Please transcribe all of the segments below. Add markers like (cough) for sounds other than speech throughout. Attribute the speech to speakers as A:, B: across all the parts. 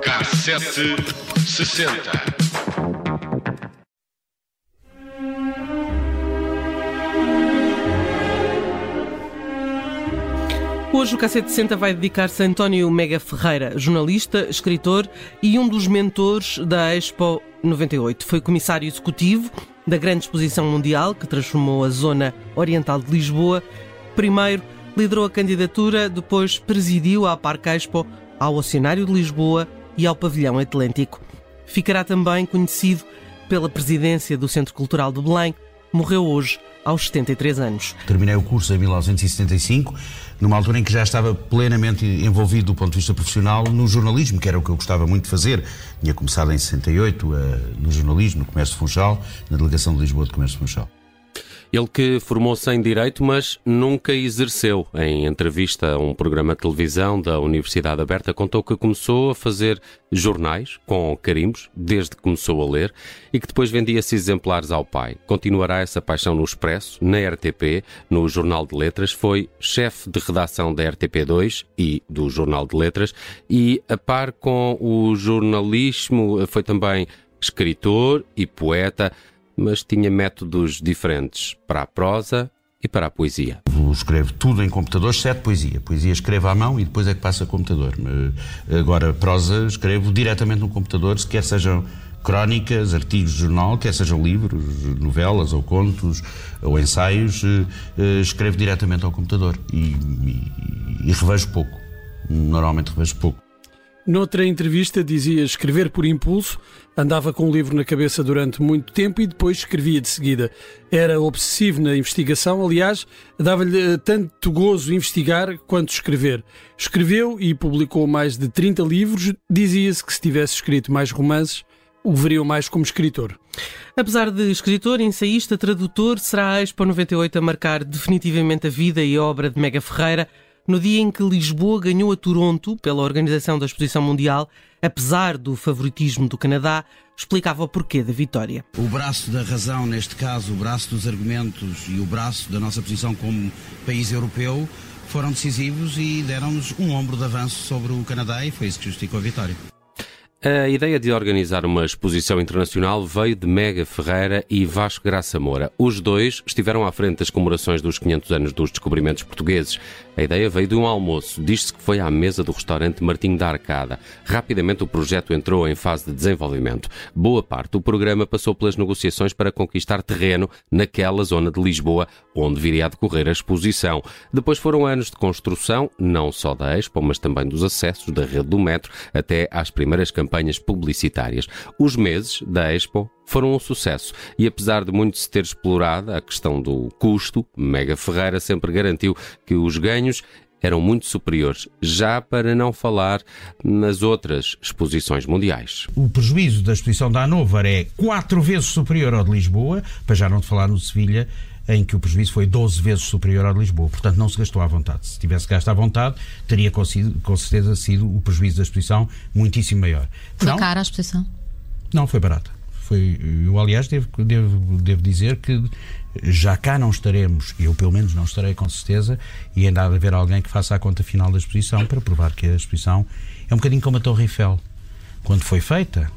A: Cassete sessenta.
B: Hoje o Cassete 60 vai dedicar-se a António Mega Ferreira, jornalista, escritor e um dos mentores da Expo 98. Foi comissário executivo da grande exposição mundial que transformou a zona oriental de Lisboa. Primeiro liderou a candidatura, depois presidiu a Parque Expo, ao Oceanário de Lisboa e ao Pavilhão Atlântico. Ficará também conhecido pela presidência do Centro Cultural de Belém. Morreu hoje aos 73 anos.
C: Terminei o curso em 1975, numa altura em que já estava plenamente envolvido do ponto de vista profissional no jornalismo, que era o que eu gostava muito de fazer. Tinha começado em 68 uh, no jornalismo, no Comércio Funchal, na Delegação de Lisboa de Comércio Funchal.
D: Ele que formou-se em Direito, mas nunca exerceu. Em entrevista a um programa de televisão da Universidade Aberta, contou que começou a fazer jornais com carimbos, desde que começou a ler, e que depois vendia-se exemplares ao pai. Continuará essa paixão no Expresso, na RTP, no Jornal de Letras, foi chefe de redação da RTP2 e do Jornal de Letras, e a par com o jornalismo, foi também escritor e poeta mas tinha métodos diferentes para a prosa e para a poesia.
C: Escrevo tudo em computador, exceto poesia. Poesia escrevo à mão e depois é que passa a computador. Agora, prosa escrevo diretamente no computador, quer sejam crónicas, artigos de jornal, quer sejam livros, novelas ou contos ou ensaios, eh, eh, escrevo diretamente ao computador e, e, e revejo pouco. Normalmente revejo pouco.
E: Noutra entrevista dizia escrever por impulso, andava com o livro na cabeça durante muito tempo e depois escrevia de seguida. Era obsessivo na investigação, aliás, dava-lhe eh, tanto gozo investigar quanto escrever. Escreveu e publicou mais de 30 livros, dizia-se que se tivesse escrito mais romances, o veriam mais como escritor.
B: Apesar de escritor, ensaísta, tradutor, será a Expo 98 a marcar definitivamente a vida e a obra de Mega Ferreira, no dia em que Lisboa ganhou a Toronto pela organização da Exposição Mundial, apesar do favoritismo do Canadá, explicava o porquê da vitória.
F: O braço da razão, neste caso, o braço dos argumentos e o braço da nossa posição como país europeu foram decisivos e deram-nos um ombro de avanço sobre o Canadá e foi isso que justificou a vitória.
D: A ideia de organizar uma exposição internacional veio de Mega Ferreira e Vasco Graça Moura. Os dois estiveram à frente das comemorações dos 500 anos dos descobrimentos portugueses. A ideia veio de um almoço. Diz-se que foi à mesa do restaurante Martim da Arcada. Rapidamente o projeto entrou em fase de desenvolvimento. Boa parte do programa passou pelas negociações para conquistar terreno naquela zona de Lisboa onde viria a decorrer a exposição. Depois foram anos de construção, não só da Expo, mas também dos acessos da rede do metro até às primeiras campanhas publicitárias. Os meses da Expo foram um sucesso e apesar de muito se ter explorado a questão do custo, Mega Ferreira sempre garantiu que os ganhos eram muito superiores, já para não falar nas outras exposições mundiais.
C: O prejuízo da exposição da Hanover é quatro vezes superior ao de Lisboa, para já não te falar no de Sevilha, em que o prejuízo foi 12 vezes superior ao de Lisboa. Portanto, não se gastou à vontade. Se tivesse gasto à vontade, teria com certeza sido o prejuízo da exposição muitíssimo maior.
G: Foi
C: não,
G: cara a exposição?
C: Não, foi barata. Foi, eu, aliás, devo, devo, devo dizer que já cá não estaremos, eu pelo menos não estarei com certeza, e ainda há de haver alguém que faça a conta final da exposição para provar que a exposição é um bocadinho como a Torre Eiffel. Quando foi feita,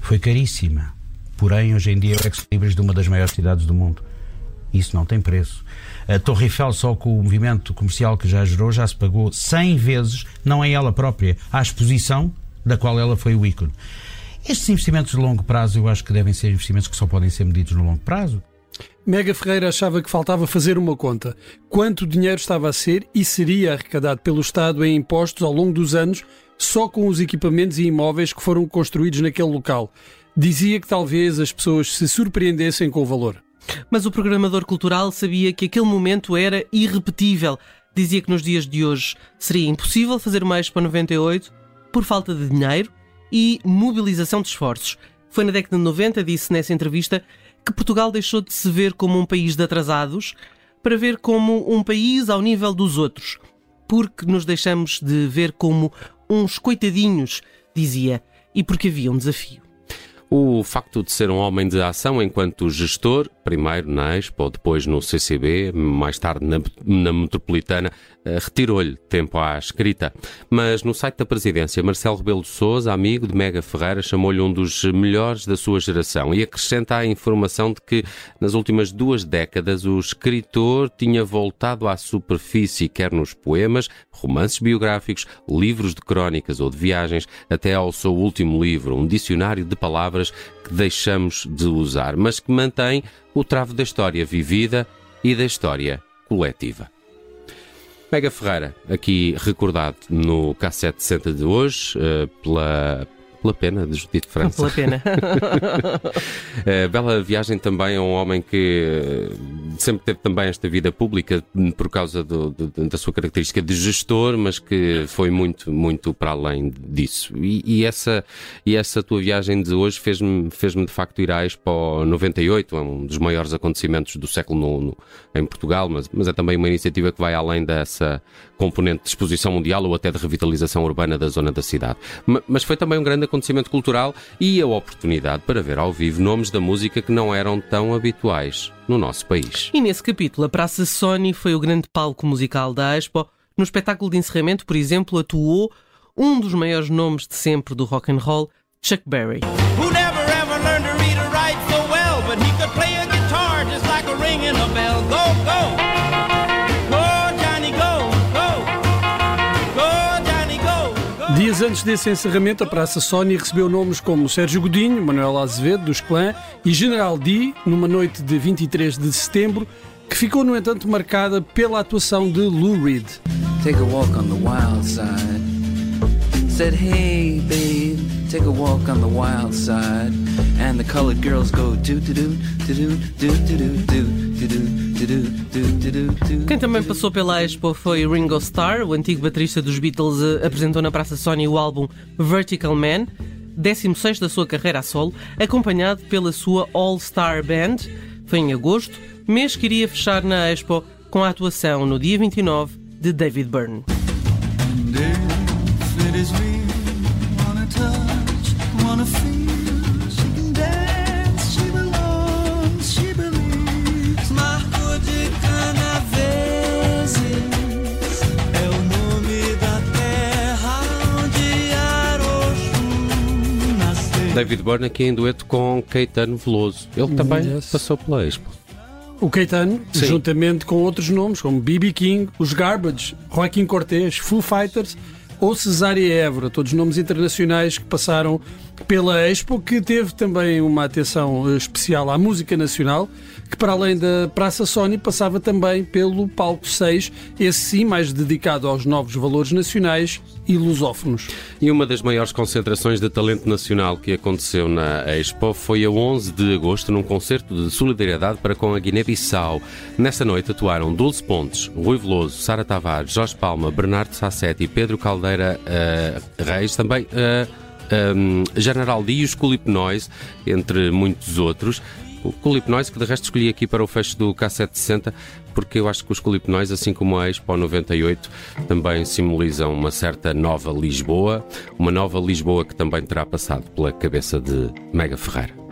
C: foi caríssima. Porém, hoje em dia é o ex-libris de uma das maiores cidades do mundo. Isso não tem preço. A Torre Eiffel, só com o movimento comercial que já gerou, já se pagou 100 vezes, não é ela própria, à exposição da qual ela foi o ícone. Estes investimentos de longo prazo, eu acho que devem ser investimentos que só podem ser medidos no longo prazo.
E: Mega Ferreira achava que faltava fazer uma conta. Quanto dinheiro estava a ser e seria arrecadado pelo Estado em impostos ao longo dos anos só com os equipamentos e imóveis que foram construídos naquele local. Dizia que talvez as pessoas se surpreendessem com o valor.
B: Mas o programador cultural sabia que aquele momento era irrepetível. Dizia que nos dias de hoje seria impossível fazer uma Expo 98 por falta de dinheiro e mobilização de esforços. Foi na década de 90, disse nessa entrevista, que Portugal deixou de se ver como um país de atrasados para ver como um país ao nível dos outros. Porque nos deixamos de ver como uns coitadinhos, dizia, e porque havia um desafio.
D: O facto de ser um homem de ação enquanto gestor, primeiro na Expo, depois no CCB, mais tarde na, na Metropolitana, eh, retirou-lhe tempo à escrita. Mas no site da presidência, Marcelo Rebelo de Sousa, amigo de Mega Ferreira, chamou-lhe um dos melhores da sua geração e acrescenta a informação de que nas últimas duas décadas o escritor tinha voltado à superfície, quer nos poemas, romances biográficos, livros de crónicas ou de viagens, até ao seu último livro, um dicionário de palavras que deixamos de usar, mas que mantém o travo da história vivida e da história coletiva. Mega Ferreira, aqui recordado no K760 de hoje, uh, pela, pela pena de Judite França.
B: Pela pena.
D: uh, (laughs) bela viagem também a um homem que sempre teve também esta vida pública por causa do, do, da sua característica de gestor, mas que foi muito, muito para além disso. E, e essa, e essa tua viagem de hoje fez-me fez de facto ir à Expo 98, é um dos maiores acontecimentos do século IX em Portugal, mas, mas é também uma iniciativa que vai além dessa componente de exposição mundial ou até de revitalização urbana da zona da cidade. Mas foi também um grande acontecimento cultural e a oportunidade para ver ao vivo nomes da música que não eram tão habituais no nosso país.
B: E nesse capítulo, a Praça Sony foi o grande palco musical da Expo. No espetáculo de encerramento, por exemplo, atuou um dos maiores nomes de sempre do rock and roll, Chuck Berry.
E: Desse encerramento, a Praça Sony recebeu nomes como Sérgio Godinho, Manuel Azevedo, dos Clã e General D, numa noite de 23 de setembro, que ficou, no entanto, marcada pela atuação de Lou Reed. Take a walk on the wild side. Said, hey, babe, take a walk on the wild side. And the colored girls go do do do do do do do do do do
B: quem também passou pela Expo foi Ringo Starr, o antigo baterista dos Beatles, eh, apresentou na Praça Sony o álbum Vertical Man, 16 da sua carreira a solo, acompanhado pela sua All-Star Band. Foi em agosto, mês que iria fechar na Expo com a atuação no dia 29 de David Byrne.
D: David Byrne aqui em dueto com Caetano Veloso. Ele também yes. passou pela Expo.
E: O Caetano, Sim. juntamente com outros nomes como B.B. King, os Garbage, Joaquim Cortez, Foo Fighters ou Cesária Évora, todos nomes internacionais que passaram pela Expo, que teve também uma atenção eh, especial à música nacional, que para além da Praça Sony passava também pelo Palco 6, esse sim mais dedicado aos novos valores nacionais e lusófonos.
D: E uma das maiores concentrações de talento nacional que aconteceu na Expo foi a 11 de agosto, num concerto de solidariedade para com a Guiné-Bissau. Nesta noite atuaram Dulce Pontes, Rui Veloso, Sara Tavares, Jorge Palma, Bernardo Sassetti Pedro Caldeira uh, Reis, também... Uh, um, General D e os Culip Noise, entre muitos outros. O Culip Noise, que de resto escolhi aqui para o fecho do K760, porque eu acho que os Culip Noise, assim como a Expo 98, também simbolizam uma certa nova Lisboa, uma nova Lisboa que também terá passado pela cabeça de Mega Ferreira.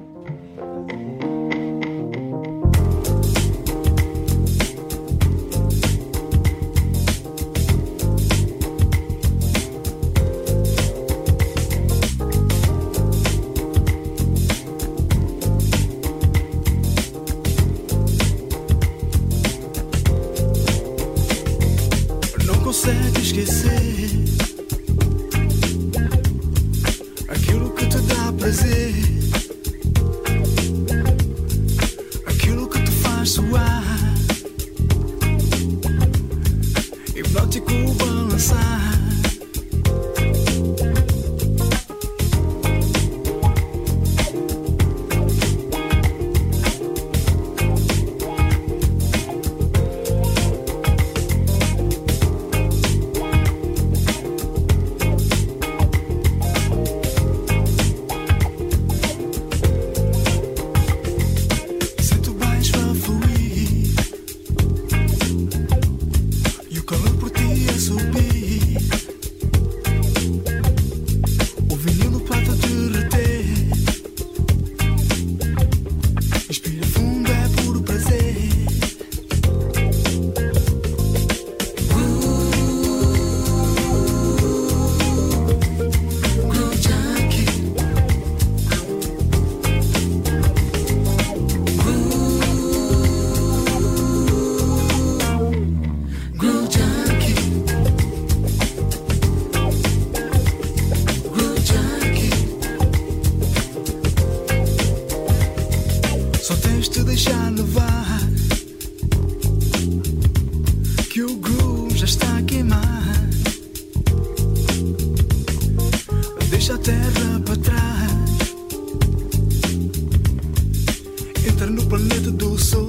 G: Para trás. Entra no planeta do soul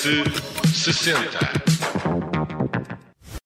A: 360